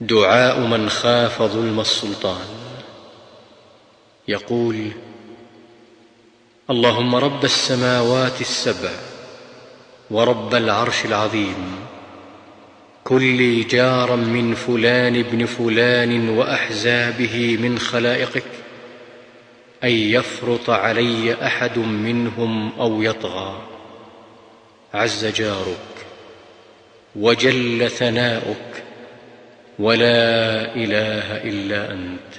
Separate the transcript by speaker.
Speaker 1: دعاء من خاف ظلم السلطان. يقول اللهم رب السماوات السبع ورب العرش العظيم. كن لي جارا من فلان ابن فلان وأحزابه من خلائقك أن يفرط علي أحد منهم أو يطغى. عز جارك وجل ثناؤك ولا اله الا انت